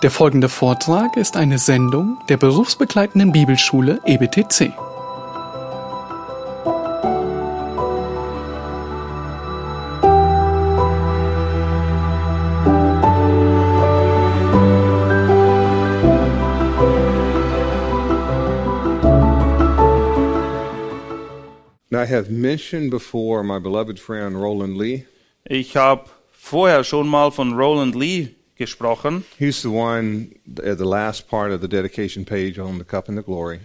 Der folgende Vortrag ist eine Sendung der berufsbegleitenden Bibelschule EBTC. Now, I have mentioned before my beloved friend Roland Lee. Ich habe vorher schon mal von Roland Lee gesprochen. He's the one at the last part of the dedication page on the cup and the glory.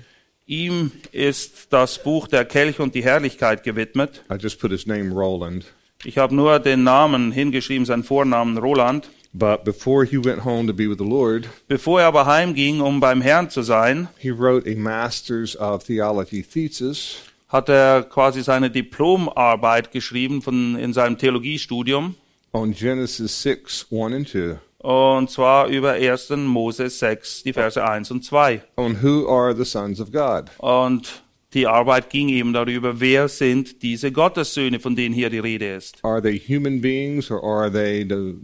Ihm ist das Buch der Kelch und die Herrlichkeit gewidmet. I just put his name Roland. Ich habe nur den Namen hingeschrieben, seinen Vornamen Roland. But before he went home to be with the Lord, Bevor er aber heimging, um beim Herrn zu sein, he wrote a Master's of Theology thesis hat er quasi seine Diplomarbeit geschrieben von, in seinem Theologiestudium. on Genesis 6 1 and 2 Und zwar über 1. Mose 6, die Verse 1 und 2. on who are the sons of God. Und die Arbeit ging eben darüber, wer sind diese Gottessöhne, von denen hier die Rede ist. Are they human beings or are they the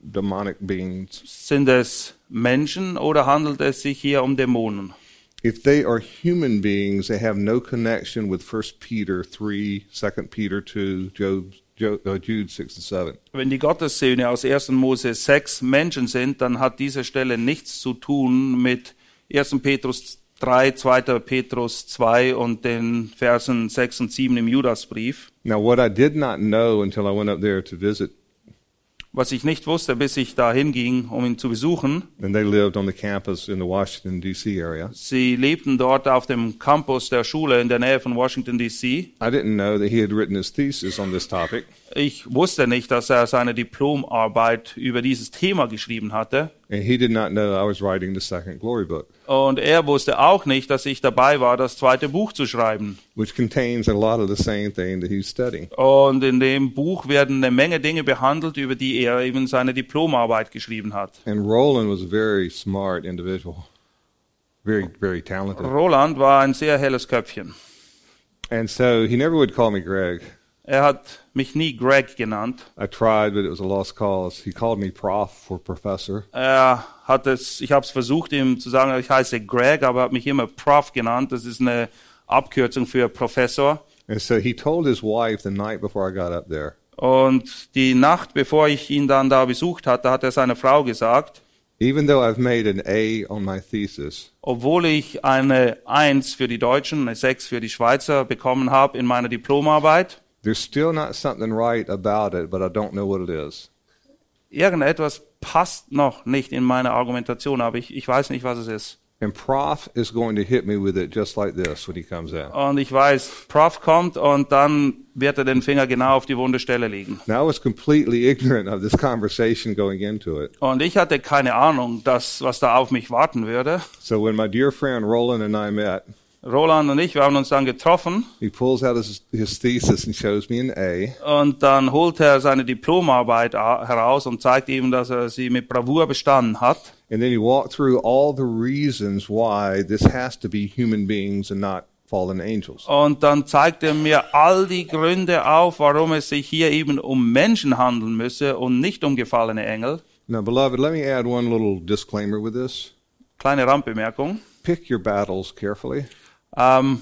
demonic beings? Sind es Menschen oder handelt es sich hier um Dämonen? If they are human beings, they have no connection with 1 Peter 3, 2 Peter 2, Job, Jude 6 and 7. Wenn die Gottessöhne aus 1. Mose 6 Menschen sind, dann hat diese Stelle nichts zu tun mit 1. Petrus 3, 2. Petrus 2 und den Versen 6 und 7 im Judasbrief. Now, what I did not know until I went up there to visit, Was ich nicht wusste, bis ich da hinging, um ihn zu besuchen. and they lived on the campus in the Washington, D.C. area, Sie lebten dort auf dem Campus der Schule in der Nähe von Washington, D.C. I didn't know that he had written his thesis on this topic. Ich wusste nicht, dass er seine Diplomarbeit über dieses Thema geschrieben hatte. And he did not know I was writing the second glory book, Und er wusste auch nicht, dass ich dabei war, das zweite Buch zu schreiben. which contains a lot of the same thing that he's studying. Und in dem Buch werden eine Menge Dinge behandelt, über die er eben seine Diplomarbeit geschrieben hat. And Roland was a very smart individual, very, very talented. Roland war ein sehr helles Köpfchen. And so he never would call me Greg. Er hat mich nie Greg genannt. I tried, but it was a lost cause. He called me Prof for Professor. Er hat es, ich habe es versucht, ihm zu sagen, ich heiße Greg, aber er hat mich immer Prof genannt. Das ist eine Abkürzung für Professor. And so he told his wife the night before I got up there, Und die Nacht, bevor ich ihn dann da besucht hatte, hat er seiner Frau gesagt, even though I've made an A on my thesis, obwohl ich eine Eins für die Deutschen, eine Sechs für die Schweizer bekommen habe in meiner Diplomarbeit, there's still not something right about it, but I don't know what it is. irgendetwas passt noch nicht in meine Argumentation, aber ich, ich weiß nicht, was es ist. And Prof is going to hit me with it just like this when he comes in. Und ich weiß, Prof kommt und dann wird er den Finger genau auf die wunde Stelle legen. Now I was completely ignorant of this conversation going into it. Und ich hatte keine Ahnung, dass, was da auf mich warten würde. So when my dear friend Roland and I met, Roland und ich, wir haben uns dann getroffen he pulls out his, his thesis and shows me an A. und dann holt er seine Diplomarbeit heraus und zeigt ihm, dass er sie mit Bravour bestanden hat. And then he walked through all the reasons why this has to be human beings and not fallen angels. Und dann zeigt er mir all die Gründe auf, warum es sich hier eben um Menschen handeln müsse und nicht um gefallene Engel. Now, beloved, let me add one little disclaimer with this. Kleine Randbemerkung. Pick your battles carefully. Ähm,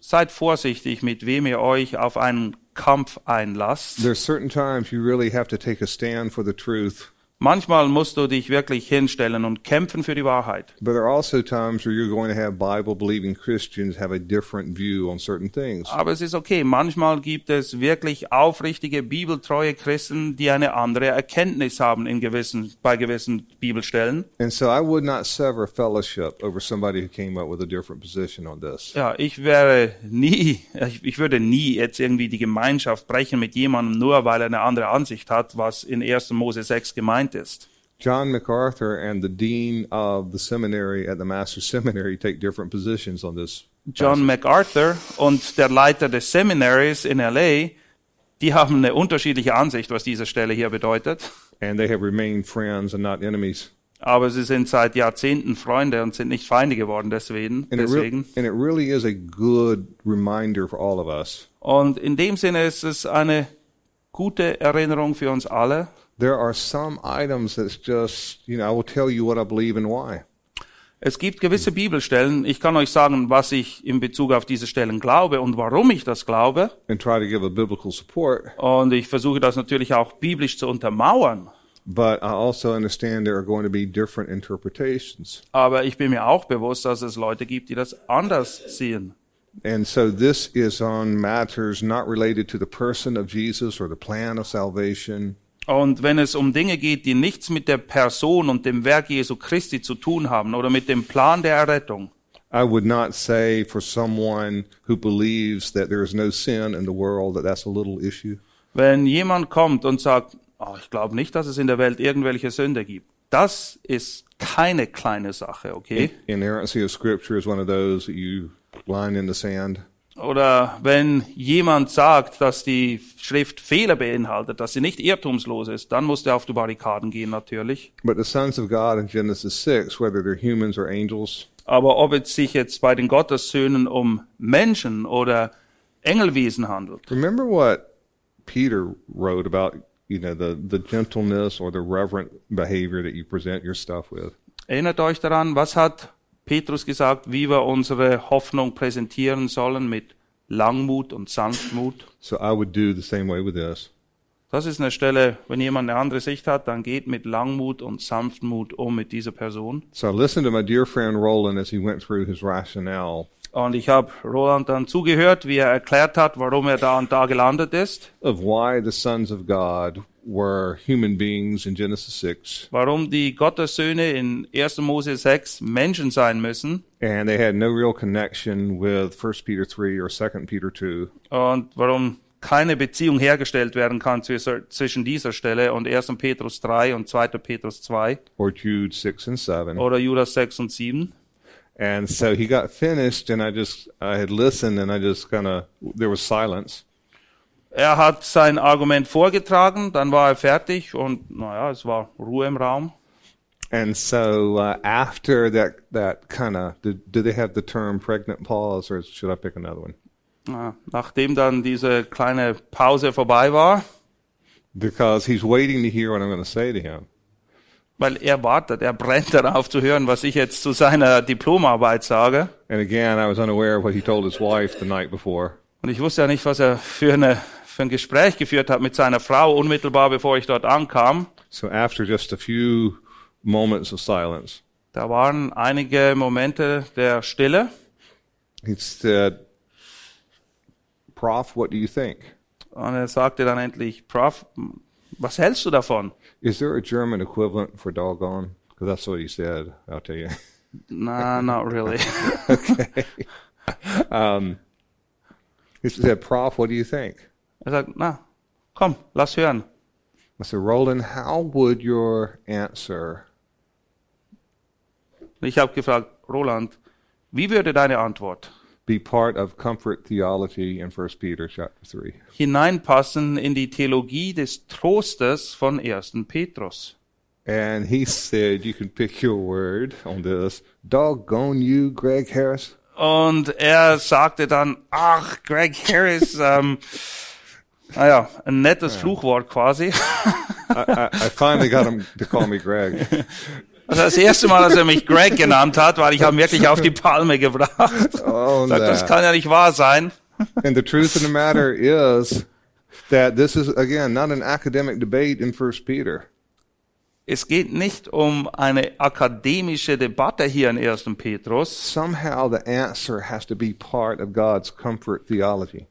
seid vorsichtig, mit wem ihr euch auf einen Kampf einlasst. There's certain times you really have to take a stand for the truth, Manchmal musst du dich wirklich hinstellen und kämpfen für die Wahrheit. but there are also times where you're going to have Bible believing Christians have a different view on certain things. Aber es ist okay. Manchmal gibt es wirklich aufrichtige, bibeltreue Christen, die eine andere Erkenntnis haben in gewissen, bei gewissen Bibelstellen. And so I would not sever fellowship over somebody who came up with a different position on this. Ja, ich wäre nie, ich würde nie jetzt irgendwie die Gemeinschaft brechen mit jemandem, nur weil er eine andere Ansicht hat, was in 1. Mose 6 gemeint ist. John MacArthur and the dean of the seminary at the Master's Seminary take different positions on this. John MacArthur und der Leiter des Seminaries in LA, die haben eine unterschiedliche Ansicht, was diese Stelle hier bedeutet. And they have remained friends and not enemies. Aber sie sind seit Jahrzehnten Freunde und sind nicht Feinde geworden deswegen. And it, re- deswegen. and it really is a good reminder for all of us Und in dem Sinne ist es eine gute Erinnerung für uns alle, there are some items that's just, you know, I will tell you what I believe and why. Es gibt gewisse Bibelstellen, ich kann euch sagen, was ich in Bezug auf diese Stellen glaube und warum ich das glaube. and try to give a biblical support. Und ich versuche das natürlich auch biblisch zu untermauern. But I also understand there are going to be different interpretations. Aber ich bin mir auch bewusst, dass es Leute gibt, die das anders sehen. And so this is on matters not related to the person of Jesus or the plan of salvation, Und wenn es um Dinge geht, die nichts mit der Person und dem Werk Jesu Christi zu tun haben oder mit dem Plan der Errettung, I would not say for someone who believes that there is no sin in the world that that's a little issue. wenn jemand kommt und sagt, oh, ich glaube nicht, dass es in der Welt irgendwelche Sünde gibt, das ist keine kleine Sache, okay? Inerrancy of Scripture is one of those that you line in the sand. Oder wenn jemand sagt, dass die Schrift Fehler beinhaltet, dass sie nicht irrtumslos ist, dann muss der auf die Barrikaden gehen natürlich. But the sons of God in Genesis 6, whether they're humans or angels, Aber ob es sich jetzt bei den Gottessöhnen um Menschen oder Engelwesen handelt, Remember what Peter wrote about, you know, the, the gentleness or the reverent behavior that you present your stuff with. erinnert euch daran, was hat Petrus gesagt, wie wir unsere Hoffnung präsentieren sollen mit Langmut und Sanftmut? So I would do the same way with this. Das ist eine Stelle, wenn jemand eine andere Sicht hat, dann geht mit Langmut und Sanftmut um mit dieser Person. So I listened to my dear friend Roland as he went through his rationale Und ich habe Roland dann zugehört, wie er erklärt hat, warum er da und da gelandet ist, of why the sons of God were human beings in Genesis 6, warum die Gottessöhne in 1. Mose 6 Menschen sein müssen and they had no real connection with 1 Peter 3 or 2 Peter 2. und warum keine Beziehung hergestellt werden kann zwis- zwischen dieser Stelle und 1. Petrus 3 und 2. Petrus 2 or Jude 6 and 7. oder Judas 6 und 7. And so he got finished and I just, I had listened and I just kind of, there was silence. Er hat sein Argument vorgetragen, dann war er fertig und naja, es war Ruhe im Raum. And so uh, after that, that kind of, do they have the term pregnant pause or should I pick another one? Nachdem dann diese kleine Pause vorbei war, Because he's waiting to hear what I'm going to say to him. weil er wartet, er brennt darauf zu hören, was ich jetzt zu seiner Diplomarbeit sage. And again, I was unaware of what he told his wife the night before. Und ich wusste ja nicht, was er für, eine, für ein Gespräch geführt hat mit seiner Frau, unmittelbar bevor ich dort ankam. So after just a few moments of silence, Da waren einige Momente der Stille. he said, Prof, what do you think? Und er sagte dann endlich, Prof, was hältst du davon? Is there a German equivalent for doggone? Because that's what he said, I'll tell you. Nah, not really. okay. Um, he said, Prof, what do you think? Er sagt, na, komm, lass hören. I said, Roland, how would your answer ich habe gefragt, Roland, wie würde deine Antwort be part of comfort theology in 1 Peter chapter 3? hineinpassen in die Theologie des Trostes von 1. Petrus? And he said, you can pick your word on this. Doggone you, Greg Harris. Und er sagte dann, ach, Greg Harris, ähm, naja, ein nettes Fluchwort quasi. I, I, finally got him to call me Greg. Also das erste Mal, dass er mich Greg genannt hat, weil ich habe ihn wirklich auf die Palme gebracht. Oh, Sagt, das kann ja nicht wahr sein. And the truth of the matter is that this is, again, not an academic debate in 1 Peter. Es geht nicht um eine akademische Debatte hier in 1. Petrus. Somehow the answer has to be part of God's comfort theology.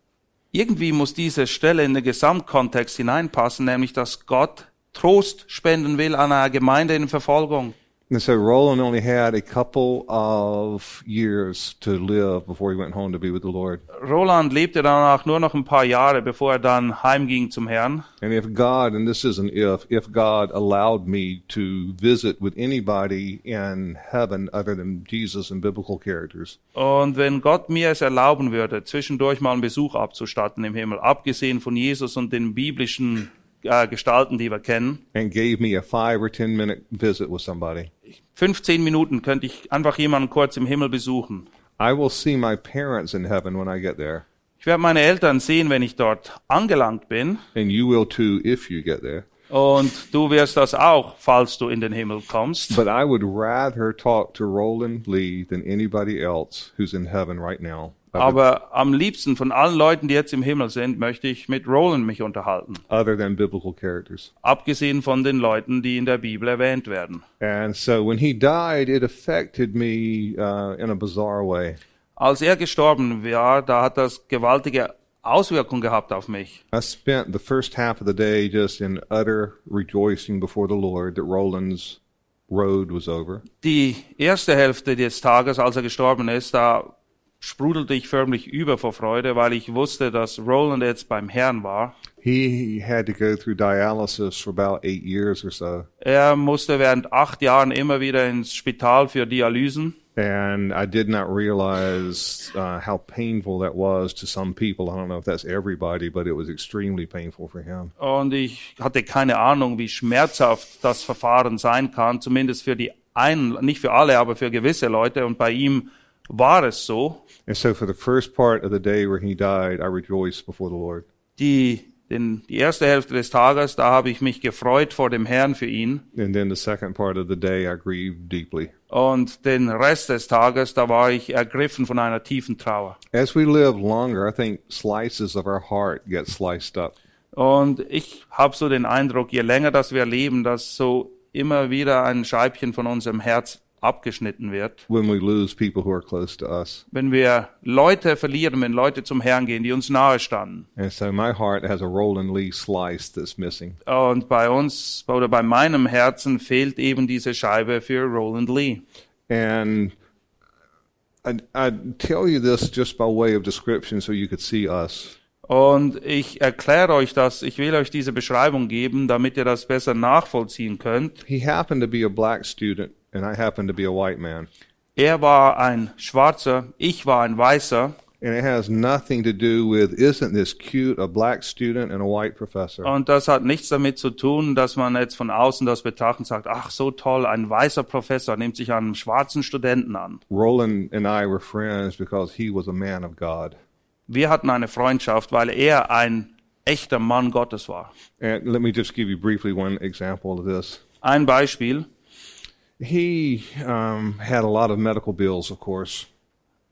Irgendwie muss diese Stelle in den Gesamtkontext hineinpassen, nämlich dass Gott Trost spenden will an einer Gemeinde in Verfolgung. And so Roland only had a couple of years to live before he went home to be with the Lord. Roland lebte danach nur noch ein paar Jahre, bevor er dann heimging zum Herrn. And if God, and this is an if, if God allowed me to visit with anybody in heaven other than Jesus and biblical characters, Und wenn Gott mir es erlauben würde, zwischendurch mal einen Besuch abzustatten im Himmel, abgesehen von Jesus und den biblischen äh, Gestalten, die wir kennen, and gave me a five or ten minute visit with somebody, 15 Minuten könnte ich einfach jemanden kurz im Himmel besuchen. I will see my parents in heaven when I get there. Ich werde meine Eltern sehen, wenn ich dort angelangt bin. And you will too if you get there. Und du wirst das auch, falls du in den Himmel kommst. But I would rather talk to Roland Lee than anybody else who's in heaven right now. Aber am liebsten von allen Leuten, die jetzt im Himmel sind, möchte ich mit Roland mich unterhalten. Other than biblical characters. Abgesehen von den Leuten, die in der Bibel erwähnt werden. And so when he died, it affected me uh, in a bizarre way. Als er gestorben war, da hat das gewaltige Auswirkungen gehabt auf mich. I spent the first half of the day just in utter rejoicing before the Lord that Roland's road was over. Die erste Hälfte des Tages, als er gestorben ist, da sprudelte ich förmlich über vor Freude, weil ich wusste, dass Roland jetzt beim Herrn war. He had to go through dialysis for about eight years or so. Er musste während acht Jahren immer wieder ins Spital für Dialysen. And I did not realize uh, how painful that was to some people. I don't know if that's everybody, but it was extremely painful for him. Und ich hatte keine Ahnung, wie schmerzhaft das Verfahren sein kann, zumindest für die einen, nicht für alle, aber für gewisse Leute. Und bei ihm war es so. And so for the first part of the day where he died, I rejoiced before the Lord. Die, den, die erste Hälfte des Tages, da habe ich mich gefreut vor dem Herrn für ihn. And then the second part of the day, I grieved deeply. Und den Rest des Tages, da war ich ergriffen von einer tiefen Trauer. As we live longer, I think slices of our heart get sliced up. Und ich habe so den Eindruck, je länger dass wir leben, dass so immer wieder ein Scheibchen von unserem Herz abgeschnitten wird. when we lose people who are close to us. Wenn wir Leute verlieren, wenn Leute zum Herrn gehen, die uns nahe standen. And so my heart has a Roland Lee slice that's missing. Und bei uns oder bei meinem Herzen fehlt eben diese Scheibe für Roland Lee. And I, I tell you this just by way of description so you could see us. Und ich erkläre euch das, ich will euch diese Beschreibung geben, damit ihr das besser nachvollziehen könnt. He happened to be a black student, and I happened to be a white man. Er war ein Schwarzer, ich war ein Weißer. And it has nothing to do with, isn't this cute, a black student and a white professor? Und das hat nichts damit zu tun, dass man jetzt von außen das betrachtet und sagt, ach so toll, ein weißer Professor nimmt sich einen schwarzen Studenten an. Roland and I were friends because he was a man of God. Wir hatten eine Freundschaft, weil er ein echter Mann Gottes war. And let me just give you briefly one example of this. Ein Beispiel. He um, had a lot of medical bills, of course.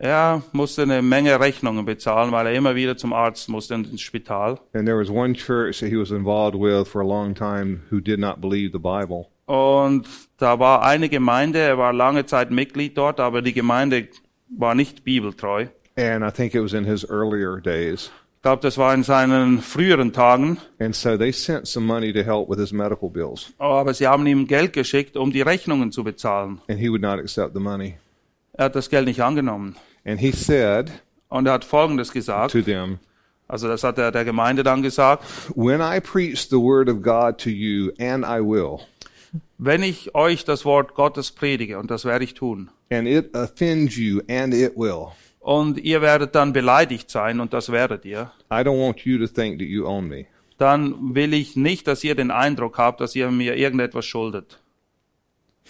Er musste eine Menge Rechnungen bezahlen, weil er immer wieder zum Arzt musste und ins Spital. And there was one church that he was involved with for a long time who did not believe the Bible. Und da war eine Gemeinde, er war lange Zeit Mitglied dort, aber die Gemeinde war nicht bibeltreu. And I think it was in his earlier days. Ich glaube, das war in seinen früheren Tagen. And so they sent some money to help with his medical bills. Aber sie haben ihm Geld geschickt, um die Rechnungen zu bezahlen. And he would not accept the money. Er hat das Geld nicht angenommen. And he said Und er hat Folgendes gesagt. to them, Also das hat er der Gemeinde dann gesagt. When I preach the word of God to you, and I will, Wenn ich euch das Wort Gottes predige, und das werde ich tun, and it offends you, and it will, und ihr werdet dann beleidigt sein, und das werdet ihr, I don't want you to think that you own me. dann will ich nicht, dass ihr den Eindruck habt, dass ihr mir irgendetwas schuldet.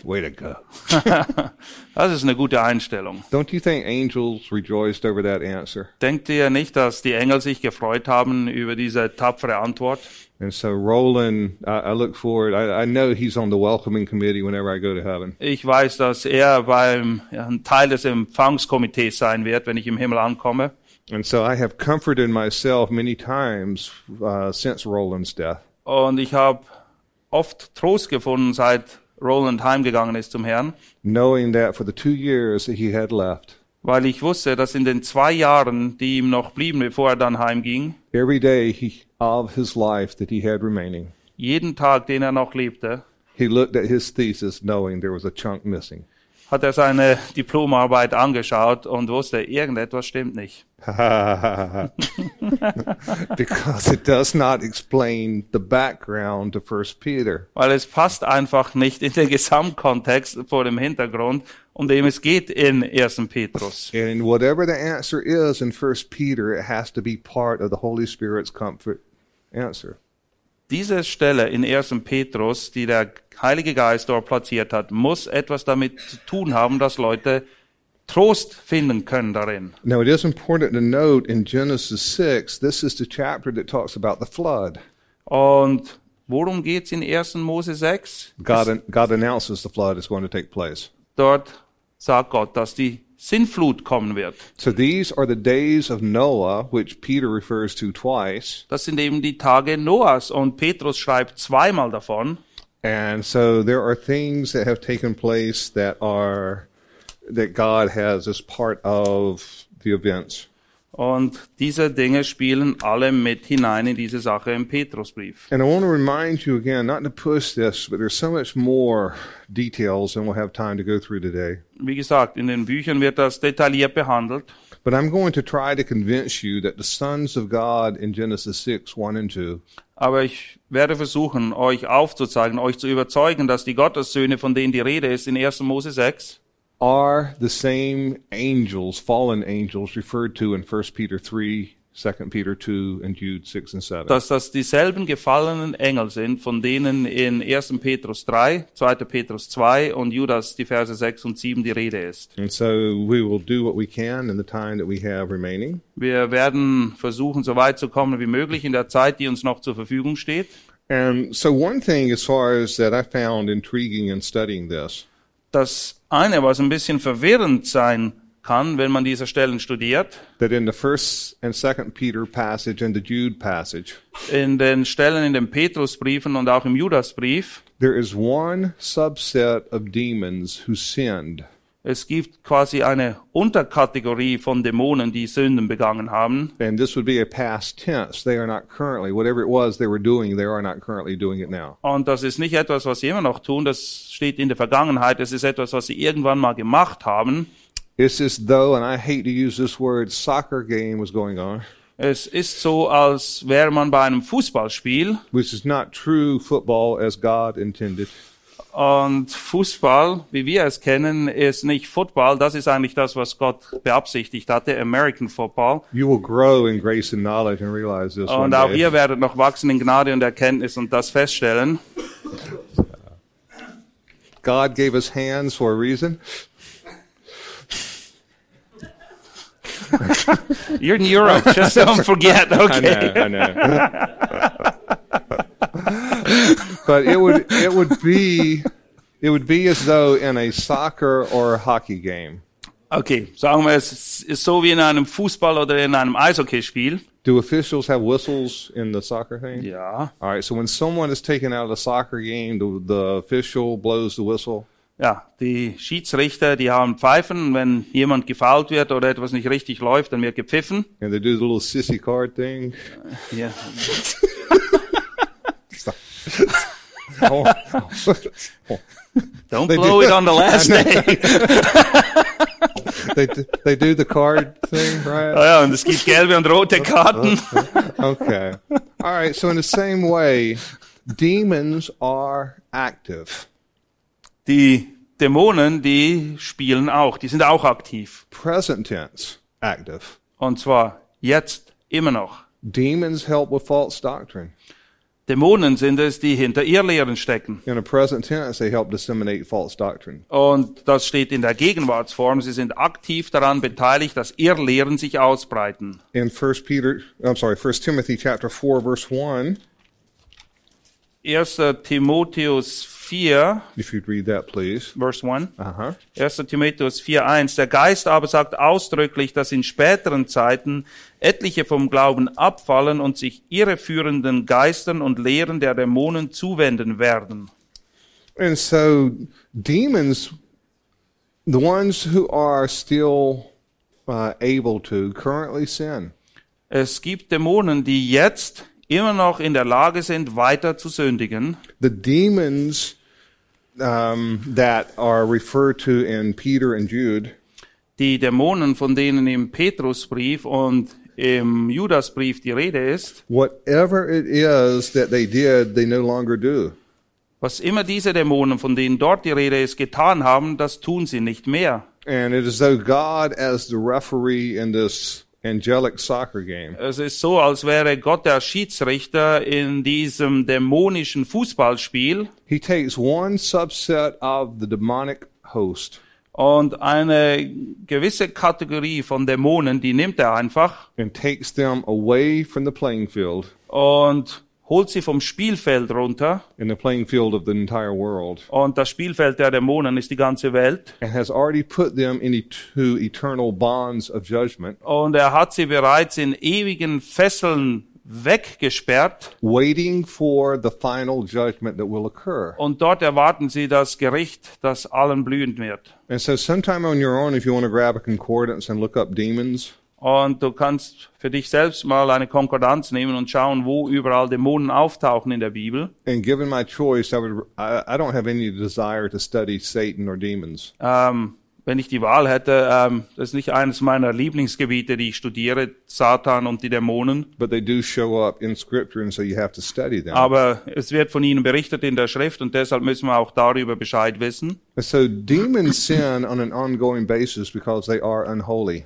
Way to go. Das ist eine gute Einstellung. Don't you think angels rejoiced over that answer? Denkt ihr nicht, dass die Engel sich gefreut haben über diese tapfere Antwort? And so Roland, I, I look forward. I, I know he's on the welcoming committee whenever I go to heaven. Ich weiß, dass er beim ja, ein Teil des Empfangskomitees sein wird, wenn ich im Himmel ankomme. And so I have comforted myself many times uh, since Roland's death. Und ich habe oft Trost gefunden, seit Roland heimgegangen ist zum Herrn, knowing that for the two years that he had left, weil ich wusste, dass in den zwei Jahren, die ihm noch blieben, bevor er dann heimging, every day he, of his life that he had remaining, jeden Tag, den er noch lebte, he looked at his thesis knowing there was a chunk missing. Hat er seine Diplomarbeit angeschaut und wusste, irgendetwas stimmt nicht. because it does not explain the background to First Peter. Weil es passt einfach nicht in den Gesamtkontext vor dem Hintergrund, um dem es geht in 1. Petrus. And whatever the answer is in First Peter, it has to be part of the Holy Spirit's comfort answer. Diese Stelle in 1. Petrus, die der Heilige Geist dort platziert hat, muss etwas damit zu tun haben, dass Leute Trost finden können darin. Now, it is important to note in Genesis 6, this is the chapter that talks about the flood. Und Worum geht's in 1. Mose 6? God, God announces the flood is going to take place. Dort sagt Gott, dass die Sintflut kommen wird. So these are the days of Noah, which Peter refers to twice. Das sind eben die Tage Noahs und Petrus schreibt zweimal davon. And so there are things that have taken place that are, that God has as part of the events. Und diese Dinge spielen alle mit hinein in diese Sache im Petrusbrief. And I want to remind you again, not to push this, but there's so much more details than we'll have time to go through today. Wie gesagt, in den Büchern wird das detailliert behandelt. But I'm going to try to convince you that the sons of God in Genesis 6, 1 and 2 Aber ich werde versuchen, euch aufzuzeigen, euch zu überzeugen, dass die Gottessöhne, von denen die Rede ist in 1. Mose 6, are the same angels, fallen angels, referred to in 1 Peter 3, 2 Peter 2, and Jude 6 and 7. dass das dieselben gefallenen Engel sind, von denen in 1. Petrus 3, 2. Petrus 2 und Judas die Verse 6 und 7 die Rede ist. And so we will do what we can in the time that we have remaining. Wir werden versuchen, so weit zu kommen wie möglich in der Zeit, die uns noch zur Verfügung steht. And so one thing as far as that I found intriguing in studying this Das eine, was ein bisschen verwirrend sein kann, wenn man diese Stellen studiert, that in the first and second Peter passage and the Jude passage, in den Stellen in den Petrusbriefen und auch im Judasbrief, there is one subset of demons who sinned. Es gibt quasi eine Unterkategorie von Dämonen, die Sünden begangen haben. And this would be a past tense. They are not currently, whatever it was they were doing, they are not currently doing it now. Und das ist nicht etwas, was sie immer noch tun, das steht in der Vergangenheit, es ist etwas, was sie irgendwann mal gemacht haben. It's as though, and I hate to use this word, soccer game was going on, Es ist so, als wäre man bei einem Fußballspiel which is not true football as God intended. Und Fußball, wie wir es kennen, ist nicht Football, das ist eigentlich das, was Gott beabsichtigt hatte, American Football. You will grow in grace and knowledge and realize this Und auch ihr werdet noch wachsen in Gnade und Erkenntnis und das feststellen. God gave us hands for a reason. You're in Europe, just don't forget, I okay? know, I know. but it would it would be it would be as though in a soccer or a hockey game. Okay, sagen wir, es ist so wie in einem Fußball- oder in einem Eishockeyspiel. Do officials have whistles in the soccer thing? Ja. All right. So when someone is taken out of the soccer game, the, the official blows the whistle. Ja, die Schiedsrichter, die haben Pfeifen. Wenn jemand gefault wird oder etwas nicht richtig läuft, dann wird gepfiffen. And they do the little sissy card thing. Ja. Oh, Don't They blow do- it on the last day. they they do the card thing, right? Ah ja, und es gibt gelbe und rote Karten. Okay. All right. So in the same way, demons are active. Die Dämonen, die spielen auch, die sind auch aktiv. Present tense, active. Und zwar jetzt immer noch. Demons help with false doctrine. Dämonen sind es, die hinter Irrlehren stecken. In a present tense, they help disseminate false doctrine. Und das steht in der Gegenwartsform. Sie sind aktiv daran beteiligt, dass Irrlehren sich ausbreiten. In First Peter, I'm sorry, First Timothy chapter four, verse one. 1. Timotheus 4, If you'd read that, please. Vers 1. Uh huh. 1. Timotheus 4.1. Der Geist aber sagt ausdrücklich, dass in späteren Zeiten etliche vom Glauben abfallen und sich irreführenden Geistern und Lehren der Dämonen zuwenden werden. And so, demons, the ones who are still uh, able to currently sin, Es gibt Dämonen, die jetzt immer noch in der Lage sind, weiter zu sündigen. the demons um, that are referred to in Peter and Jude Die Dämonen, von denen im Petrusbrief und im Judasbrief die Rede ist, whatever it is that they did, they no longer do. was immer diese Dämonen, von denen dort die Rede ist, getan haben, das tun sie nicht mehr. And it is though God, as the referee in this angelic soccer game, Es ist so, als wäre Gott der Schiedsrichter in diesem dämonischen Fußballspiel. He takes one subset of the demonic host. Und eine gewisse Kategorie von Dämonen, die nimmt er einfach and takes them away from the playing field. und holt sie vom Spielfeld runter. in the playing field of the entire world Und das Spielfeld der Dämonen ist die ganze Welt. and has already put them into eternal bonds of judgment, Und er hat sie bereits in ewigen Fesseln weggesperrt. waiting for the final judgment that will occur. Und dort erwarten sie das Gericht, das allen blühend wird. And so, sometime on your own, if you want to grab a concordance and look up demons, Und du kannst für dich selbst mal eine Konkordanz nehmen und schauen, wo überall Dämonen auftauchen in der Bibel. and given my choice, I would I, I don't have any desire to study Satan or demons. Ähm, wenn ich die Wahl hätte, ähm, das ist nicht eines meiner Lieblingsgebiete, die ich studiere, Satan und die Dämonen. But they do show up in Scripture, and so you have to study them. Aber es wird von ihnen berichtet in der Schrift und deshalb müssen wir auch darüber Bescheid wissen. So demons sin on an ongoing basis because they are unholy.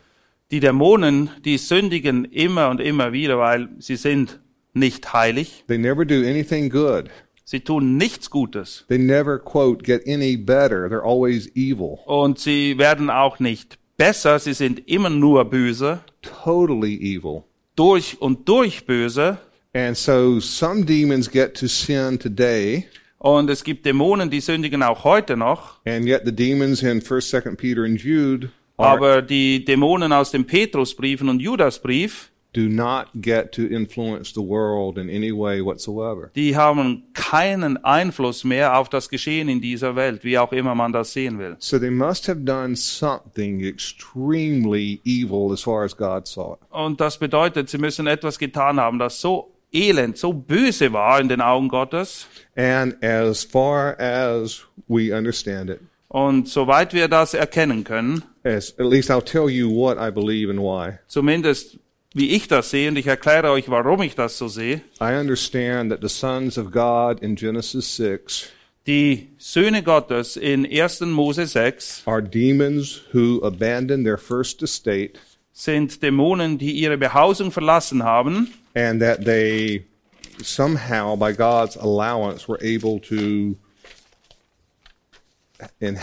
Die Dämonen, die sündigen immer und immer wieder, weil sie sind nicht heilig. They never do anything good. Sie tun nichts Gutes. They never, quote, get any better. They're always evil, Und sie werden auch nicht besser. Sie sind immer nur böse. totally evil. Durch und durch böse. And so some demons get to sin today, Und es gibt Dämonen, die sündigen auch heute noch. and yet the demons in 1st, 2nd Peter, and Jude Aber die Dämonen aus dem Petrusbriefen und Judasbrief, do not get to influence the world in any way whatsoever. die haben keinen Einfluss mehr auf das Geschehen in dieser Welt, wie auch immer man das sehen will. So they must have done something extremely evil as far as God saw it. Und das bedeutet, sie müssen etwas getan haben, das so elend, so böse war in den Augen Gottes. And as far as we understand it, Und soweit wir das erkennen können, as at least I'll tell you what I believe and why. zumindest wie ich das sehe, und ich erkläre euch, warum ich das so sehe, I understand that the sons of God in Genesis 6 die Söhne Gottes in 1. Mose 6 are demons who abandon their first estate sind Dämonen, die ihre Behausung verlassen haben and that they somehow, by God's allowance, were able to. And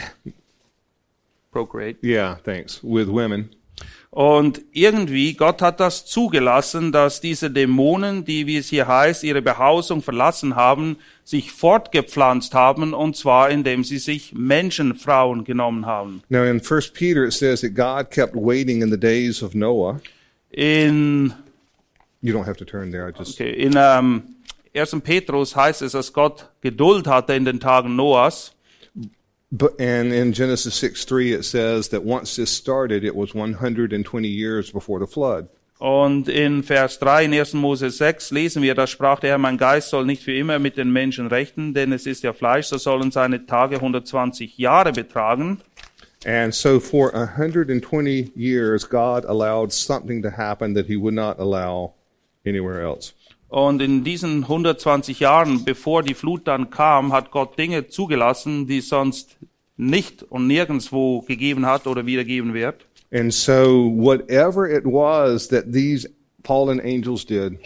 procreate. yeah, thanks. With women, Und irgendwie, Gott hat das zugelassen, dass diese Dämonen, die, wie es hier heißt, ihre Behausung verlassen haben, sich fortgepflanzt haben, und zwar indem sie sich Menschenfrauen genommen haben. now in First Peter it says that God kept waiting in the days of Noah. In, You don't have to turn there. I just okay, in ähm, 1. Petrus heißt es, dass Gott Geduld hatte in den Tagen Noahs. But and in Genesis six three it says that once this started, it was one hundred and twenty years before the flood. Und in Vers 3 in 1. Mose 6 lesen wir, da sprach der Herr, mein Geist soll nicht für immer mit den Menschen rechten, denn es ist ja Fleisch, so sollen seine Tage 120 Jahre betragen. And so for a hundred and twenty years, God allowed something to happen that He would not allow anywhere else. Und in diesen 120 Jahren, bevor die Flut dann kam, hat Gott Dinge zugelassen, die sonst nicht und nirgendswo gegeben hat oder wiedergeben wird. And so whatever it was that these fallen angels did,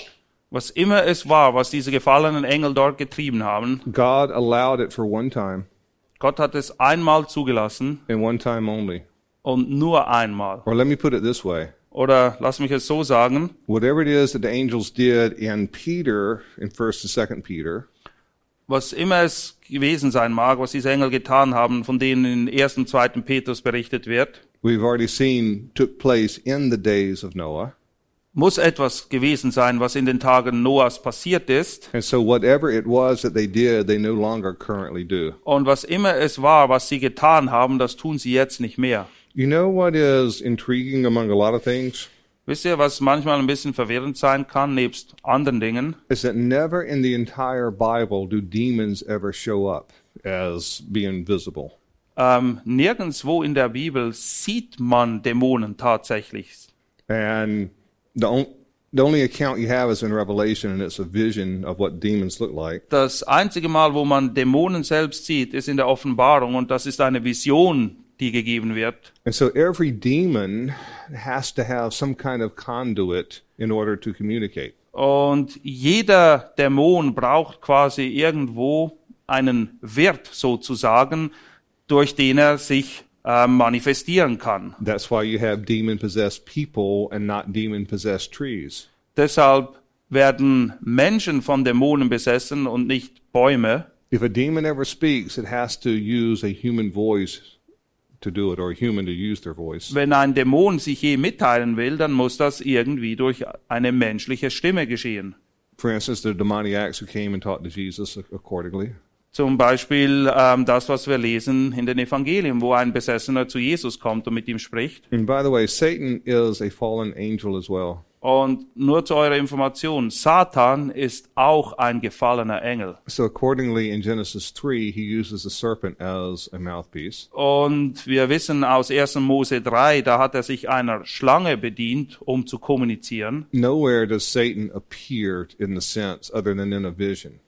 Was immer es war, was diese gefallenen Engel dort getrieben haben, God allowed it for one time Gott hat es einmal zugelassen and one time only. und nur einmal. Or let me put it this way. Oder lass mich es so sagen, Whatever it is that the angels did in Peter, in 1st and 2nd Peter, was immer es gewesen sein mag, was diese Engel getan haben, von denen in 1. und 2. Petrus berichtet wird, we've already seen took place in the days of Noah. muss etwas gewesen sein, was in den Tagen Noahs passiert ist. And so whatever it was that they did, they no longer currently do. Und was immer es war, was sie getan haben, das tun sie jetzt nicht mehr. You know what is intriguing among a lot of things? Wisst ihr, was manchmal ein bisschen verwirrend sein kann, nebst anderen Dingen? Is that never in the entire Bible do demons ever show up as being visible. Ähm, nirgendswo in der Bibel sieht man Dämonen tatsächlich. And the, on, the only account you have is in Revelation, and it's a vision of what demons look like. Das einzige Mal, wo man Dämonen selbst sieht, ist in der Offenbarung und das ist eine Vision, die gegeben wird. And so every demon has to have some kind of conduit in order to communicate. Und jeder Dämon braucht quasi irgendwo einen Wirt sozusagen, durch den er sich äh, manifestieren kann. That's why you have demon possessed people and not demon possessed trees. Deshalb werden Menschen von Dämonen besessen und nicht Bäume. If a demon ever speaks, it has to use a human voice to do it, or a human to use their voice. Wenn ein Dämon sich je mitteilen will, dann muss das irgendwie durch eine menschliche Stimme geschehen. For instance, the demoniacs who came and talked to Jesus accordingly. Zum Beispiel ähm, das, was wir lesen in den Evangelien, wo ein Besessener zu Jesus kommt und mit ihm spricht. And by the way, Satan is a fallen angel as well. Und nur zu eurer Information, Satan ist auch ein gefallener Engel. So accordingly, in Genesis 3, he uses the serpent as a mouthpiece. Und wir wissen aus 1. Mose 3, da hat er sich einer Schlange bedient, um zu kommunizieren. Nowhere does Satan appear in the sense other than in a vision.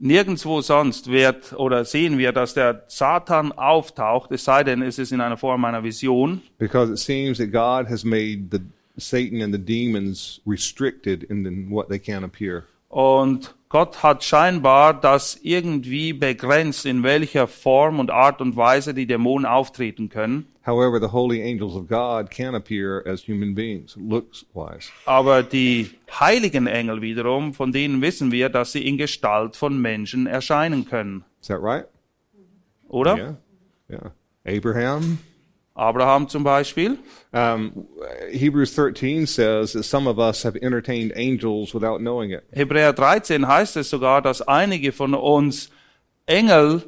Nirgendwo sonst wird oder sehen wir, dass der Satan auftaucht, es sei denn, es ist in einer Form einer Vision. Because it seems that God has made the Satan and the demons restricted in what they can appear. Und Gott hat scheinbar das irgendwie begrenzt, in welcher Form und Art und Weise die Dämonen auftreten können. However, the holy angels of God can appear as human beings, looks wise. Aber die heiligen Engel wiederum, von denen wissen wir, dass sie in Gestalt von Menschen erscheinen können. Is that right? Oder? Yeah. Yeah. Abraham. Abraham zum Beispiel. Um, Hebrews 13 says that some of us have entertained angels without knowing it. Hebräer 13 heißt es sogar, dass einige von uns Engel,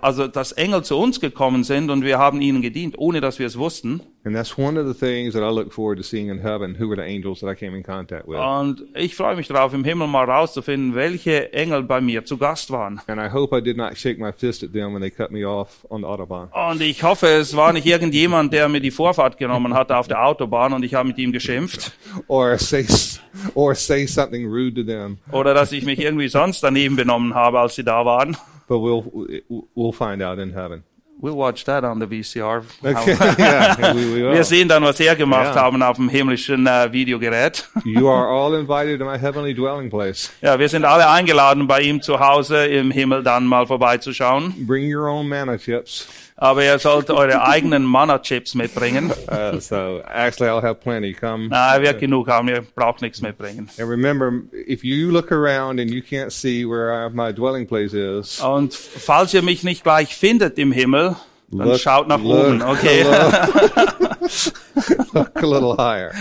also dass Engel zu uns gekommen sind und wir haben ihnen gedient, ohne dass wir es wussten. And that's one of the things that I look forward to seeing in heaven. Who were the angels that I came in contact with? Und ich freue mich darauf, im Himmel mal rauszufinden, welche Engel bei mir zu Gast waren. And I hope I did not shake my fist at them when they cut me off on the Autobahn. Und ich hoffe, es war nicht irgendjemand, der mir die Vorfahrt genommen hat auf der Autobahn und ich habe mit ihm geschimpft. Or say, or say something rude to them. Oder dass ich mich irgendwie sonst daneben benommen habe, als sie da waren. But we'll, we'll find out in heaven. We'll watch that on the VCR. Okay, yeah, we, we will. Wir sehen dann, was er gemacht Ja. haben auf dem himmlischen äh, Videogerät. You are all invited to my heavenly dwelling place. Ja, wir sind alle eingeladen, bei ihm zu Hause im Himmel dann mal vorbeizuschauen. Bring your own manna chips. Aber ihr sollt eure eigenen Mana-Chips mitbringen. Uh, so actually, I'll have plenty. Come. Na, wird genug haben, ihr braucht nichts mitbringen. And remember, if you look around and you can't see where my dwelling place is, Und falls ihr mich nicht gleich findet im Himmel, dann Look- schaut nach look- oben, okay? look a little higher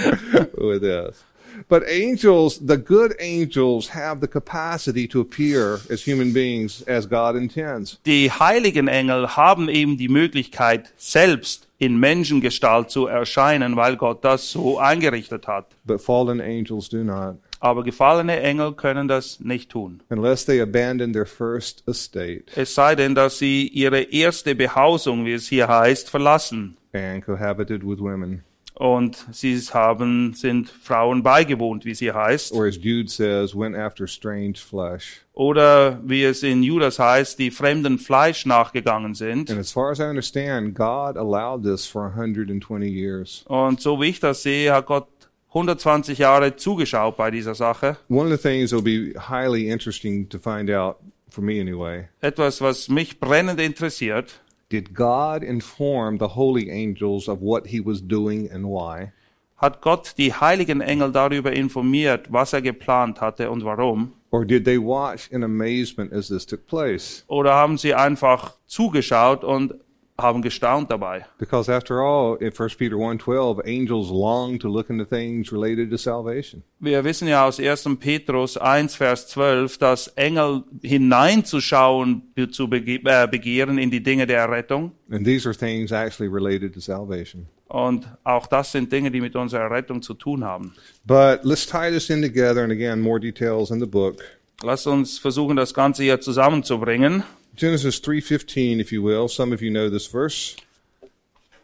with this. But angels, the good angels, have the capacity to appear as human beings as God intends. Die heiligen Engel haben eben die Möglichkeit, selbst in Menschengestalt zu erscheinen, weil Gott das so eingerichtet hat. But fallen angels do not, Aber gefallene Engel können das nicht tun. unless they abandon their first estate Es sei denn, dass sie ihre erste Behausung, wie es hier heißt, verlassen. and cohabited with women. Und sie haben, sind Frauen beigewohnt, wie es hier heißt. Or as Jude says, went after strange flesh. Oder wie es in Judas heißt, die fremden Fleisch nachgegangen sind. And as far as I understand, God allowed this for 120 years. Und so wie ich das sehe, hat Gott 120 Jahre zugeschaut bei dieser Sache. One of the things that will be highly interesting to find out, for me anyway, Etwas, was mich brennend interessiert. Did God inform the holy angels of what he was doing and why? Hat Gott die heiligen Engel darüber informiert, was er geplant hatte und warum? Or did they watch in amazement as this took place? Oder haben sie einfach zugeschaut und haben gestaunt dabei? Because after all, in 1 Peter 1.12, angels long to look into things related to salvation. Wir wissen ja aus 1. Petrus 1, Vers 12, dass Engel hineinzuschauen zu äh, begehren in die Dinge der Errettung. And these are things actually related to salvation. Und auch das sind Dinge, die mit unserer Errettung zu tun haben. But let's tie this in together, and again, more details in the book. Lass uns versuchen, das Ganze hier zusammenzubringen. Genesis 3.15, if you will. Some of you know this verse.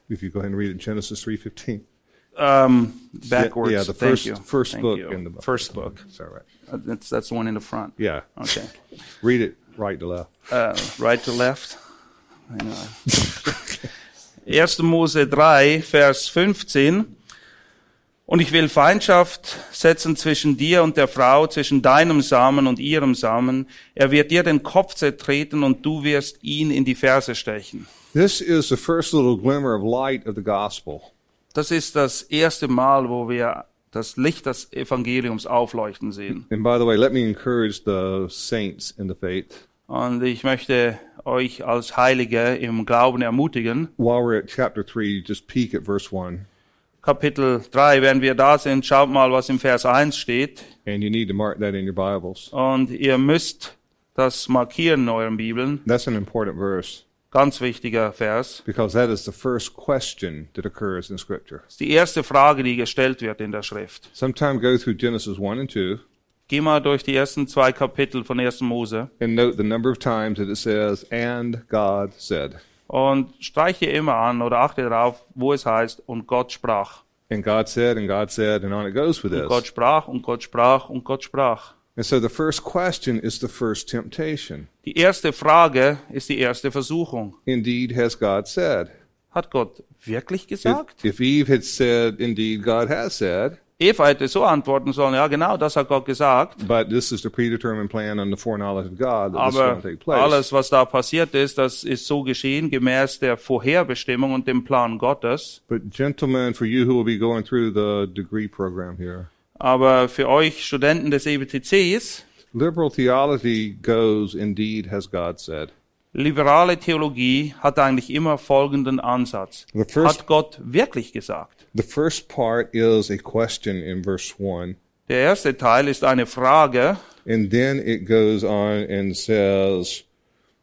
If you go ahead and read it, Genesis 3.15. Um, backwards. Yeah, the Thank first, you. first Thank book you. in the book. First book. Right? Uh, That's, that's the one in the front. Yeah. Okay. Read it right to left. Uh, right to left. Hang on. 1. Mose 3, Vers 15. Und ich will Feindschaft setzen zwischen dir und der Frau, zwischen deinem Samen und ihrem Samen. Er wird dir den Kopf zertreten und du wirst ihn in die Ferse stechen. This is the first little glimmer of light of the gospel. Das ist das erste Mal, wo wir das Licht des Evangeliums aufleuchten sehen. And by the way, let me encourage the saints in the faith. Und ich möchte euch als Heilige im Glauben ermutigen. While we're at chapter 3, just peek at verse 1. Kapitel 3, wenn wir da sind, schaut mal, was im Vers 1 steht. And you need to mark that in your Bibles. Und ihr müsst das markieren in euren Bibeln. That's an important verse Ganz wichtiger Vers. because that is the first question that occurs in Scripture. Das ist die erste Frage, die gestellt wird in der Schrift. Sometime go through Genesis 1 and 2 Geh mal durch die ersten zwei Kapitel von 1. Mose and note the number of times that it says, and God said. Und streiche immer an oder achte darauf, wo es heißt, und Gott sprach. And God said, and God said, and on it goes with Und Gott this. sprach und Gott sprach und Gott sprach. And so the first question is the first temptation. Die erste Frage ist die erste Versuchung. Indeed, has God said? Hat Gott wirklich If, gesagt? if Eve had said, indeed, God has said, Eva hätte so antworten sollen, ja genau, das hat Gott gesagt. but this is the predetermined plan and the foreknowledge of God that this is Aber take place. alles, was da passiert ist, das ist so geschehen gemäß der Vorherbestimmung und dem Plan Gottes. But gentlemen, for you who will be going through the degree program here, Aber für euch Studenten des EBTCs, liberal theology goes, indeed, has God said. Liberale Theologie hat eigentlich immer folgenden Ansatz. First, Hat Gott wirklich gesagt? the first part is a question in verse 1, Der erste Teil ist eine Frage and then it goes on and says,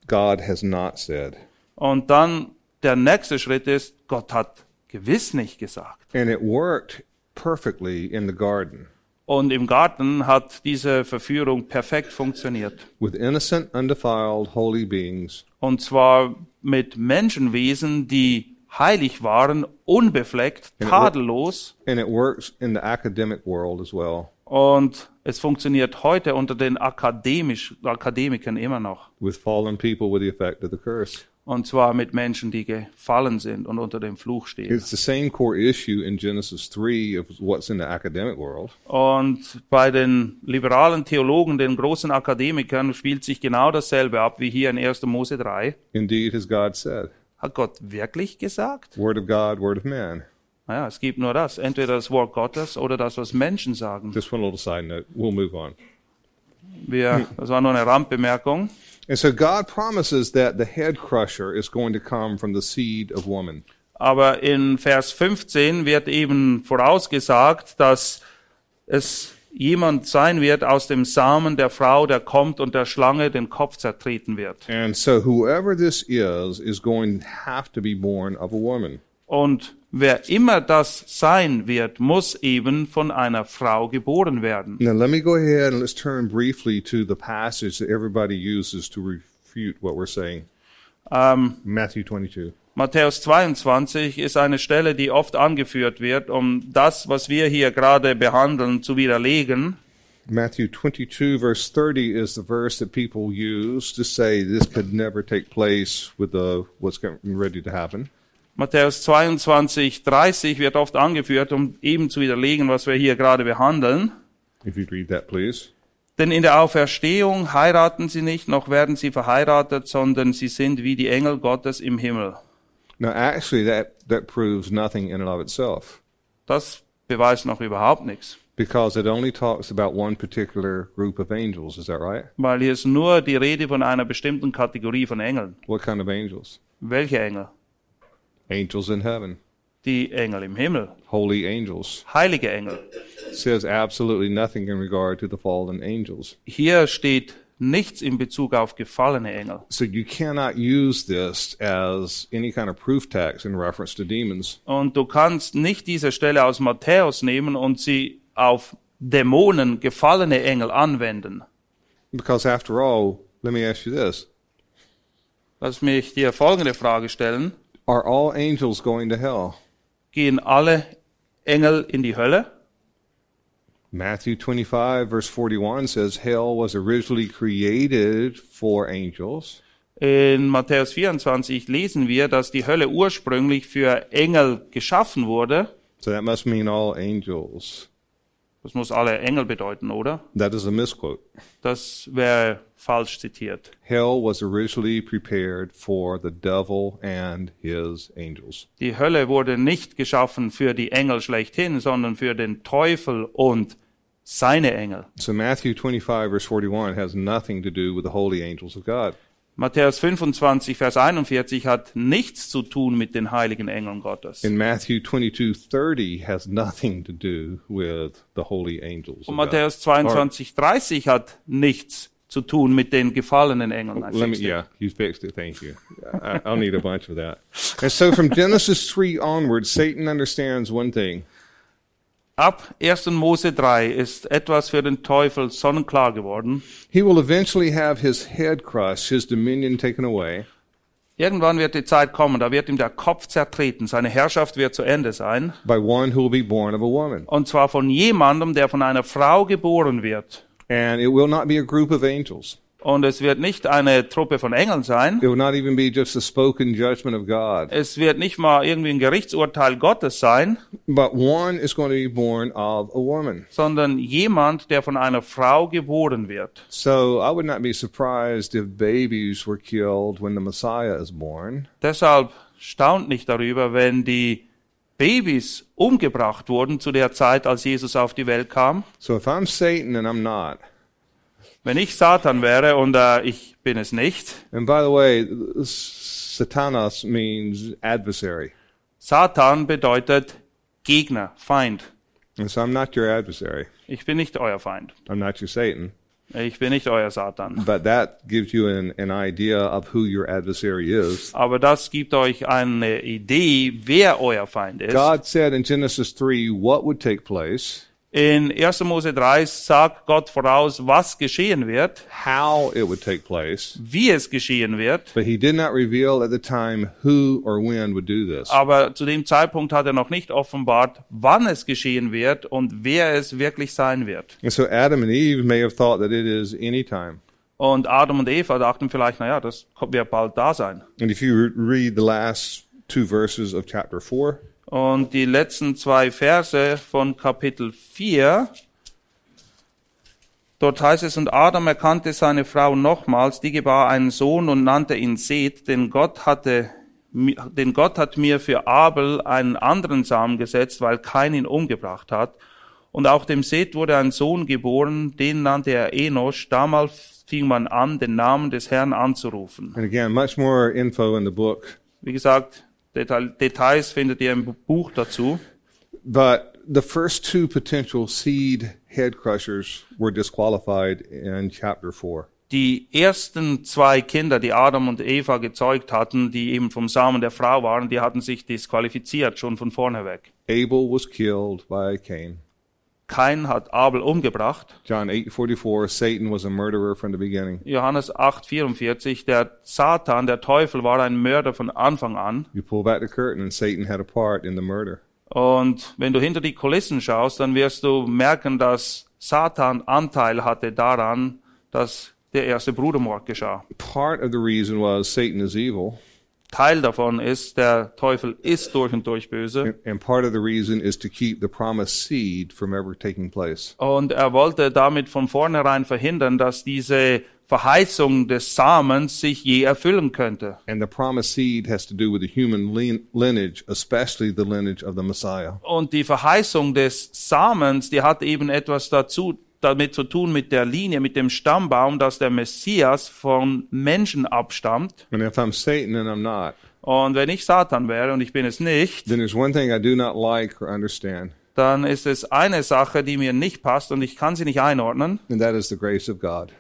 God has not said. und dann der nächste Schritt ist, Gott hat gewiss nicht gesagt. And it worked perfectly in the garden Und im Garten hat diese Verführung perfekt funktioniert. with innocent, undefiled, holy beings Und zwar mit Menschenwesen, die heilig waren, unbefleckt, tadellos. And it works in the academic world as well, Und es funktioniert heute unter den Akademisch, Akademikern immer noch. with fallen people with the effect of the curse. Und zwar mit Menschen, die gefallen sind und unter dem Fluch stehen. It's the same core issue in Genesis 3 of what's in the academic world. Und bei den liberalen Theologen, den großen Akademikern, spielt sich genau dasselbe ab wie hier in 1. Mose 3. Indeed, has God said. Hat Gott wirklich gesagt? Word of God, word of man. Naja, es gibt nur das. Entweder das Wort Gottes oder das, was Menschen sagen. Just one little side note. We'll move on. Wir, das war nur eine Randbemerkung. And so God promises that the head crusher is going to come from the seed of woman. Aber in Vers 15 wird eben vorausgesagt, dass es jemand sein wird aus dem Samen der Frau, der kommt und der Schlange den Kopf zertreten wird. And so whoever this is, is going to have to be born of a woman. Und wer immer das sein wird, muss eben von einer Frau geboren werden. Now let me go ahead and let's turn briefly to the passage that everybody uses to refute what we're saying. Ähm, Matthew 22. Matthäus 22 ist eine Stelle, die oft angeführt wird, um das, was wir hier gerade behandeln, zu widerlegen. Matthew 22 verse 30 is the verse that people use to say this could never take place with the what's ready to happen. Matthäus 22, 30 wird oft angeführt, um eben zu widerlegen, was wir hier gerade behandeln. If you'd read that, please. Denn in der Auferstehung heiraten sie nicht, noch werden sie verheiratet, sondern sie sind wie die Engel Gottes im Himmel. Now, actually, that, that proves nothing in and of itself Das beweist noch überhaupt nichts, because it only talks about one particular group of angels. Is that right? weil hier ist nur die Rede von einer bestimmten Kategorie von Engeln. What kind of angels? Welche Engel? Angels in heaven, Die Engel im Himmel, holy angels. heilige Engel. says absolutely nothing in regard to the fallen angels. Hier steht nichts in Bezug auf gefallene Engel. So you cannot use this as any kind of proof text in reference to demons. Und du kannst nicht diese Stelle aus Matthäus nehmen und sie auf Dämonen, gefallene Engel anwenden. Because after all, let me ask you this. Lass mich dir folgende Frage stellen. Are all angels going to hell? Gehen alle Engel in die Hölle? Matthew 25 verse 41 says hell was originally created for angels. In Matthäus 24 lesen wir, dass die Hölle ursprünglich für Engel geschaffen wurde. So that must mean all angels Das muss alle Engel bedeuten, oder? That is a misquote. Das wäre falsch zitiert. Hell was originally prepared for the devil and his angels. Die Hölle wurde nicht geschaffen für die Engel schlechthin, sondern für den Teufel und seine Engel. So Matthew 25 verse 41 has nothing to do with the holy angels of God. Matthäus 25, Vers 41 hat nichts zu tun mit den heiligen Engeln Gottes. And Matthew 22:30 has nothing to do with the holy angels. Und. Matthäus 22, 30 hat nichts zu tun mit den gefallenen Engeln. I Let me, it. yeah, you fixed it. Thank you. I, I'll need a bunch of that. And so from Genesis 3 onward, Satan understands one thing. Ab 1. Mose 3 ist etwas für den Teufel sonnenklar geworden. He will eventually have his head crushed, his dominion taken away. Irgendwann wird die Zeit kommen, da wird ihm der Kopf zertreten, seine Herrschaft wird zu Ende sein. by one who will be born of a woman. Und zwar von jemandem, der von einer Frau geboren wird. And it will not be a group of angels. Und es wird nicht eine Truppe von Engeln sein. It will not even be just a spoken judgment of God. Es wird nicht mal irgendwie ein Gerichtsurteil Gottes sein, But one is going to be born of a woman. sondern jemand, der von einer Frau geboren wird. So I would not be surprised if babies were killed when the Messiah is born. Deshalb staunt nicht darüber, wenn die Babys umgebracht wurden zu der Zeit, als Jesus auf die Welt kam. So if I'm Satan and I'm not, Wenn ich Satan wäre und äh, ich bin es nicht, and by the way, Satanas means adversary. Satan bedeutet Gegner, Feind. And so I'm not your adversary. Ich bin nicht euer Feind. I'm not your Satan. Ich bin nicht euer Satan. But that gives you an, an idea of who your adversary is. Aber das gibt euch eine Idee, wer euer Feind ist. God said in Genesis 3 what would take place, In 1. Mose 3 sagt Gott voraus, was geschehen wird, how it would take place, wie es geschehen wird. but he did not reveal at the time who or when would do this. Aber zu dem Zeitpunkt hat er noch nicht offenbart, wann es geschehen wird und wer es wirklich sein wird. And so Adam and Eve may have thought that it is any time. Und Adam und Eva dachten vielleicht, naja, das wird bald da sein. And if you re- read the last two verses of chapter 4, Und die letzten zwei Verse von Kapitel 4, dort heißt es, und Adam erkannte seine Frau nochmals, die gebar einen Sohn und nannte ihn Seth, denn Gott hatte, denn Gott hat mir für Abel einen anderen Samen gesetzt, weil kein ihn umgebracht hat. Und auch dem Seth wurde ein Sohn geboren, den nannte er Enosch. Damals fing man an, den Namen des Herrn anzurufen. and again, much more info in the book, Wie gesagt, Details findet ihr im Buch dazu. but the first two potential seed head crushers were disqualified in chapter 4. Die ersten zwei Kinder, die Adam und Eva gezeugt hatten, die eben vom Samen der Frau waren, die hatten sich disqualifiziert schon von vorne weg. Abel was killed by Cain. Kain hat Abel umgebracht. John 8:44 Satan was a murderer from the beginning. Johannes 8,44, der Satan, der Teufel, war ein Mörder von Anfang an. You pull back the curtain and Satan had a part in the murder. Und wenn du hinter die Kulissen schaust, dann wirst du merken, dass Satan Anteil hatte daran, dass der erste Brudermord geschah. Part of the reason was Satan is evil, Teil davon ist, der Teufel ist durch und durch böse. and- and part of the reason is to keep the promised seed from ever taking place. Und er wollte damit von vornherein verhindern, dass diese Verheißung des Samens sich je erfüllen könnte. And the promised seed has to do with the human lin- lineage, especially the lineage of the Messiah. Und die Verheißung des Samens, die hat eben etwas dazu, damit zu tun mit der Linie, mit dem Stammbaum, dass der Messias von Menschen abstammt. And if I'm Satan and I'm not, Und wenn ich Satan wäre und ich bin es nicht, then there's one thing I do not like or understand, dann ist es eine Sache, die mir nicht passt und ich kann sie nicht einordnen. and that is the grace of God.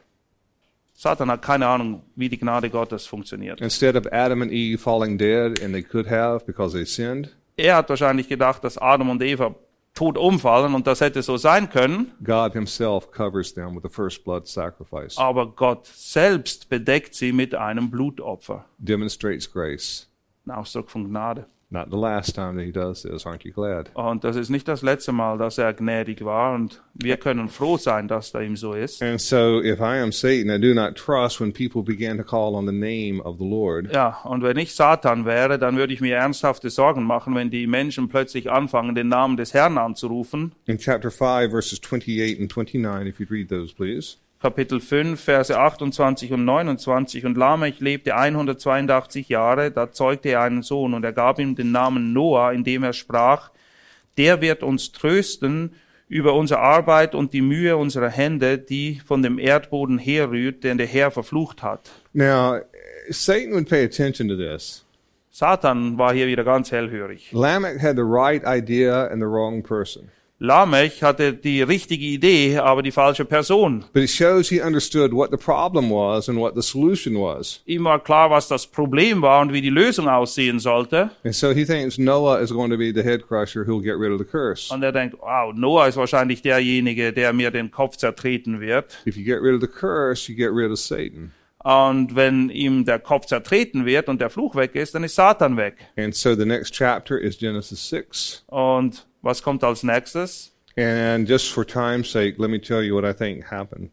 Satan hat keine Ahnung, wie die Gnade Gottes funktioniert. Instead of Adam and Eve falling dead, and they could have because they sinned, Er hat wahrscheinlich gedacht, dass Adam und Eva tot umfallen und das hätte so sein können, God Himself covers them with the first blood sacrifice, aber Gott selbst bedeckt sie mit einem Blutopfer. demonstrates grace. Ein Ausdruck von Gnade. Not the last time that he does this. Aren't you glad? Und das ist nicht das letzte Mal, dass er gnädig war. Und wir können froh sein, dass da ihm so ist. And so, if I am Satan, I do not trust when people begin to call on the name of the Lord. Ja, und wenn ich Satan wäre, dann würde ich mir ernsthafte Sorgen machen, wenn die Menschen plötzlich anfangen, den Namen des Herrn anzurufen. In chapter 5, verses 28 and 29, if you'd read those, please. Kapitel 5, Verse 28 und 29. Und Lamech lebte 182 Jahre, da zeugte er einen Sohn, und er gab ihm den Namen Noah, indem er sprach, der wird uns trösten über unsere Arbeit und die Mühe unserer Hände, die von dem Erdboden herrührt, den der Herr verflucht hat. Now, Satan would pay attention to this. Satan war hier wieder ganz hellhörig. Lamech had the right idea and the wrong person. Lamech hatte die richtige Idee, aber die falsche Person. But it shows he understood what the problem was and what the solution was. Ihm war klar, was das Problem war und wie die Lösung aussehen sollte. And so he thinks Noah is going to be the head crusher who'll get rid of the curse. Und er denkt, wow, Noah ist wahrscheinlich derjenige, der mir den Kopf zertreten wird. If you get rid of the curse, you get rid of Satan. Und wenn ihm der Kopf zertreten wird und der Fluch weg ist, dann ist Satan weg. And so the next chapter is Genesis 6. Und was kommt als nächstes? And just for time's sake, let me tell you what I think happened.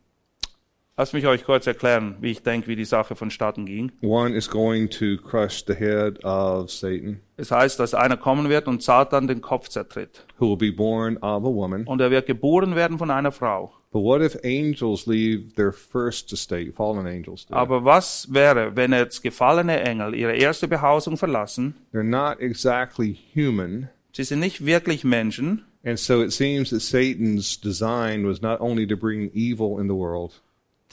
Lass mich euch kurz erklären, wie ich denke, wie die Sache vonstatten ging. One is going to crush the head of Satan, Es heißt, dass einer kommen wird und Satan den Kopf zertritt. who will be born of a woman. Und er wird geboren werden von einer Frau. But what if angels leave their first estate, fallen angels do? Aber was wäre, wenn jetzt gefallene Engel ihre erste Behausung verlassen? They're not exactly human. Sie sind nicht wirklich Menschen. And so it seems that Satan's design was not only to bring evil in the world,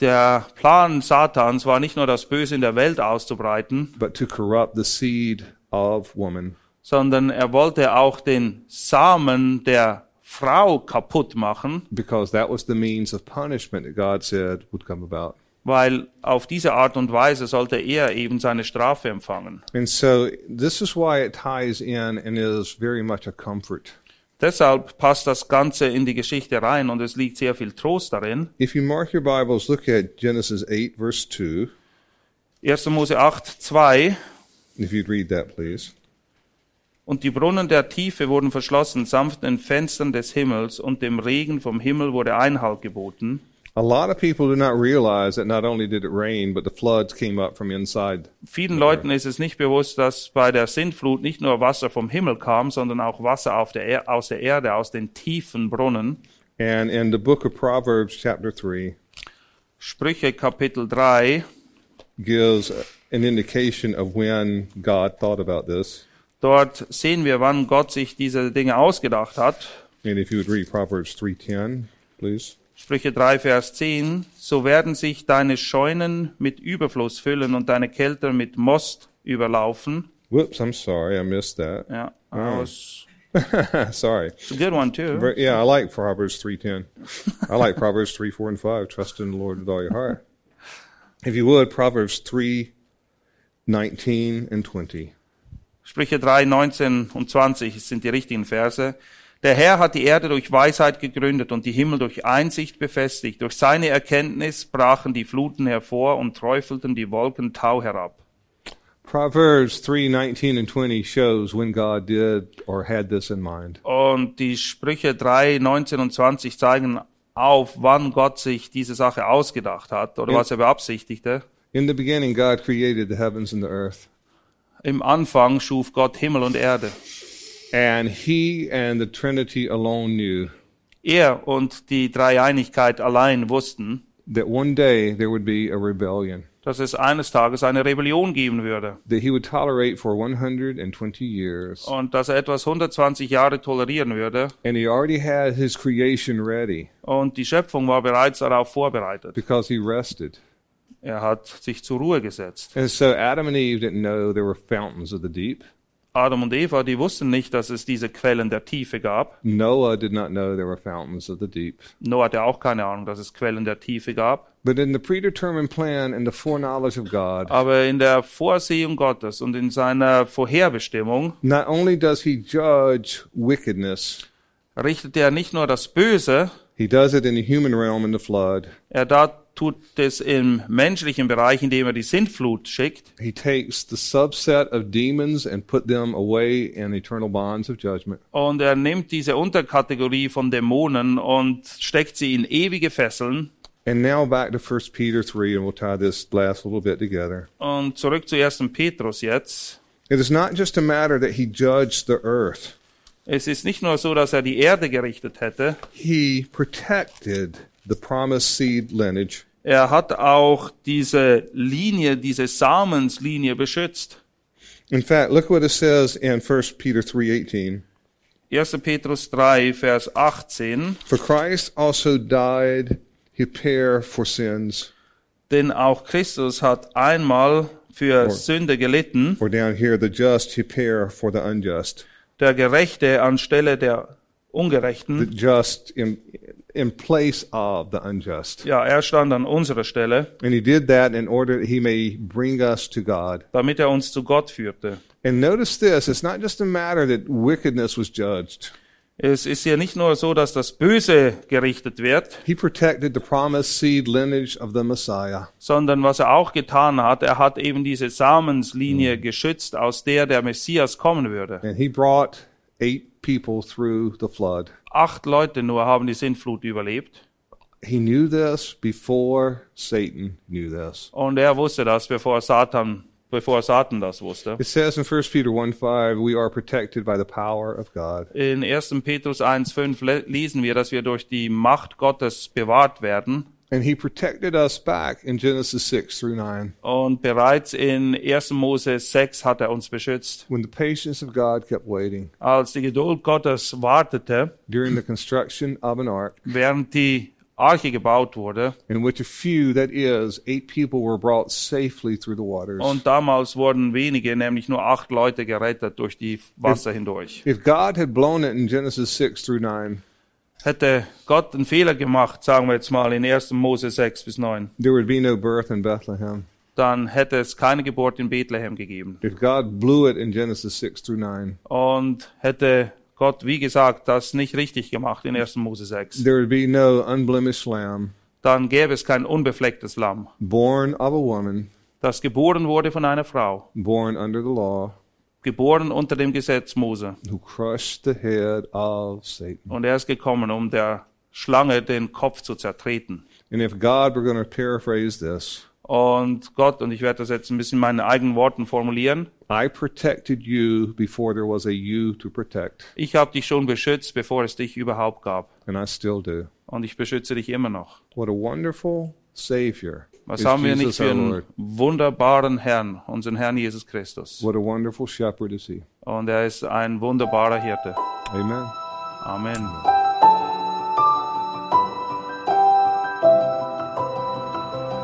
Der Plan Satans war nicht nur das Böse in der Welt auszubreiten, but to corrupt the seed of woman. sondern er wollte auch den Samen der Frau kaputt machen, because that was the means of punishment that God said would come about. Weil auf diese Art und Weise sollte er eben seine Strafe empfangen. And so this is why it ties in and is very much a comfort. Deshalb passt das Ganze in die Geschichte rein und es liegt sehr viel Trost darin. If you mark your Bibles, look at Genesis 8, verse 2. 1. Mose 8, 2. If you'd read that, please. Und die Brunnen der Tiefe wurden verschlossen, samt den Fenstern des Himmels, und dem Regen vom Himmel wurde Einhalt geboten. A lot of people do not realize that not only did it rain, but the floods came up from inside. Vielen Leuten ist es nicht bewusst, dass bei der Sintflut nicht nur Wasser vom Himmel kam, sondern auch Wasser der er aus der Erde, aus den tiefen Brunnen. And in the book of Proverbs, chapter 3, Sprüche Kapitel 3, gives an indication of when God thought about this. dort sehen wir, wann Gott sich diese Dinge ausgedacht hat. And if you would read Proverbs 3:10, please. Sprüche 3, Vers 10, so werden sich deine Scheunen mit Überfluss füllen und deine Kelter mit Most überlaufen. Whoops, I'm sorry, I missed that. Ja, aus, sorry. it's a good one too. Ver- Yeah, I like Proverbs 3:10. I like Proverbs 3, 4, and 5. Trust in the Lord with all your heart. If you would, Proverbs 3, 19 and 20. Sprüche 3, 19 und 20 sind die richtigen Verse. Der Herr hat die Erde durch Weisheit gegründet und die Himmel durch Einsicht befestigt. Durch seine Erkenntnis brachen die Fluten hervor und träufelten die Wolken Tau herab. Proverbs 3, 19 and 20 shows when God did or had this in mind. Und die Sprüche 3, 19 und 20 zeigen auf, wann Gott sich diese Sache ausgedacht hat oder Ja. was er beabsichtigte. In the beginning, God created the heavens and the earth. Im Anfang schuf Gott Himmel und Erde. And he and the Trinity alone knew Er und die Dreieinigkeit allein wussten, that one day there would be a rebellion, dass es eines Tages eine Rebellion geben würde. that he would tolerate for 120 years. und dass er etwas 120 Jahre tolerieren würde. And he already had his creation ready Und die Schöpfung war bereits darauf vorbereitet. because he rested. Er hat sich zur Ruhe gesetzt. And so Adam and Eve didn't know there were fountains of the deep. Adam und Eva, die wussten nicht, dass es diese Quellen der Tiefe gab. Noah did not know there were fountains of the deep. Noah hatte auch keine Ahnung, dass es Quellen der Tiefe gab. But in the predetermined plan and the foreknowledge of God, Aber in der Vorsehung Gottes und in seiner Vorherbestimmung not only does he judge wickedness, richtet er nicht nur das Böse, he does it in the human realm in the flood. Er da tut es im menschlichen Bereich, indem er die Sintflut schickt. He takes the subset of demons and put them away in eternal bonds of judgment. Und er nimmt diese Unterkategorie von Dämonen und steckt sie in ewige Fesseln. And now back to 1 Peter 3, and we'll tie this last little bit together. Und zurück zu 1. Petrus jetzt. It is not just a matter that he judged the earth, Es ist nicht nur so, dass er die Erde gerichtet hätte, he protected the promised seed lineage. er hat auch diese Linie, diese Samenslinie beschützt. In fact, look what it says in 1 Peter 3:18. 1. Petrus 3, Vers 18. For Christ also died hyper for sins, Denn auch Christus hat einmal für Or- Sünde gelitten, or down here, the just hyper for the unjust. Der Gerechte anstelle der The Ungerechten. just in, in place of the unjust. Ja, er stand an unserer Stelle, And he did that in order that he may bring us to God. damit er uns zu Gott führte. And notice this, it's not just a matter that wickedness was judged. Es ist hier nicht nur so, dass das Böse gerichtet wird, He protected the promised seed lineage of the Messiah. sondern was er auch getan hat, er hat eben diese Samenslinie geschützt, aus der der Messias kommen würde. And he brought eight people through the flood. Acht Leute nur haben die Sintflut überlebt. He knew this before Satan knew this. Und er wusste das, bevor Satan, bevor Satan das wusste. It says in 1 Peter 1 5, we are protected by the power of God. In 1. Petrus 1,5 le- lesen wir, dass wir durch die Macht Gottes bewahrt werden. And he protected us back in Genesis 6 through 9 Und bereits in 1. Mose 6 hat er uns beschützt. when the patience of God kept waiting Als die Geduld Gottes wartete, during the construction of an ark während die Arche gebaut wurde. in which a few, that is, eight people, were brought safely through the waters. Und damals wurden wenige, nämlich nur acht Leute gerettet durch die Wasser hindurch. If God had blown it in Genesis 6 through 9, Hätte Gott einen Fehler gemacht, sagen wir jetzt mal in 1. Mose 6 bis 9, there would be no birth in Bethlehem. dann hätte es keine Geburt in Bethlehem gegeben. If God blew it in Genesis 6 through 9, Und hätte Gott, wie gesagt, das nicht richtig gemacht in 1. Mose 6, there would be no unblemished lamb dann gäbe es kein unbeflecktes Lamm, born of a woman, das geboren wurde von einer Frau, born under the law, geboren unter dem Gesetz Mose. who crushed the head of Satan. Und er ist gekommen, um der Schlange den Kopf zu zertreten. And if God were going to paraphrase this, Und Gott, und ich werde das jetzt ein bisschen in meinen eigenen Worten formulieren, I protected you before there was a you to protect, ich habe dich schon beschützt, bevor es dich überhaupt gab. and I still do. Und ich beschütze dich immer noch. What a wonderful Savior Was haben wir nicht Jesus für our einen wunderbaren Herrn, unseren Herrn Jesus Christus. What a wonderful shepherd is he. Und er ist ein wunderbarer Hirte. Amen. Amen.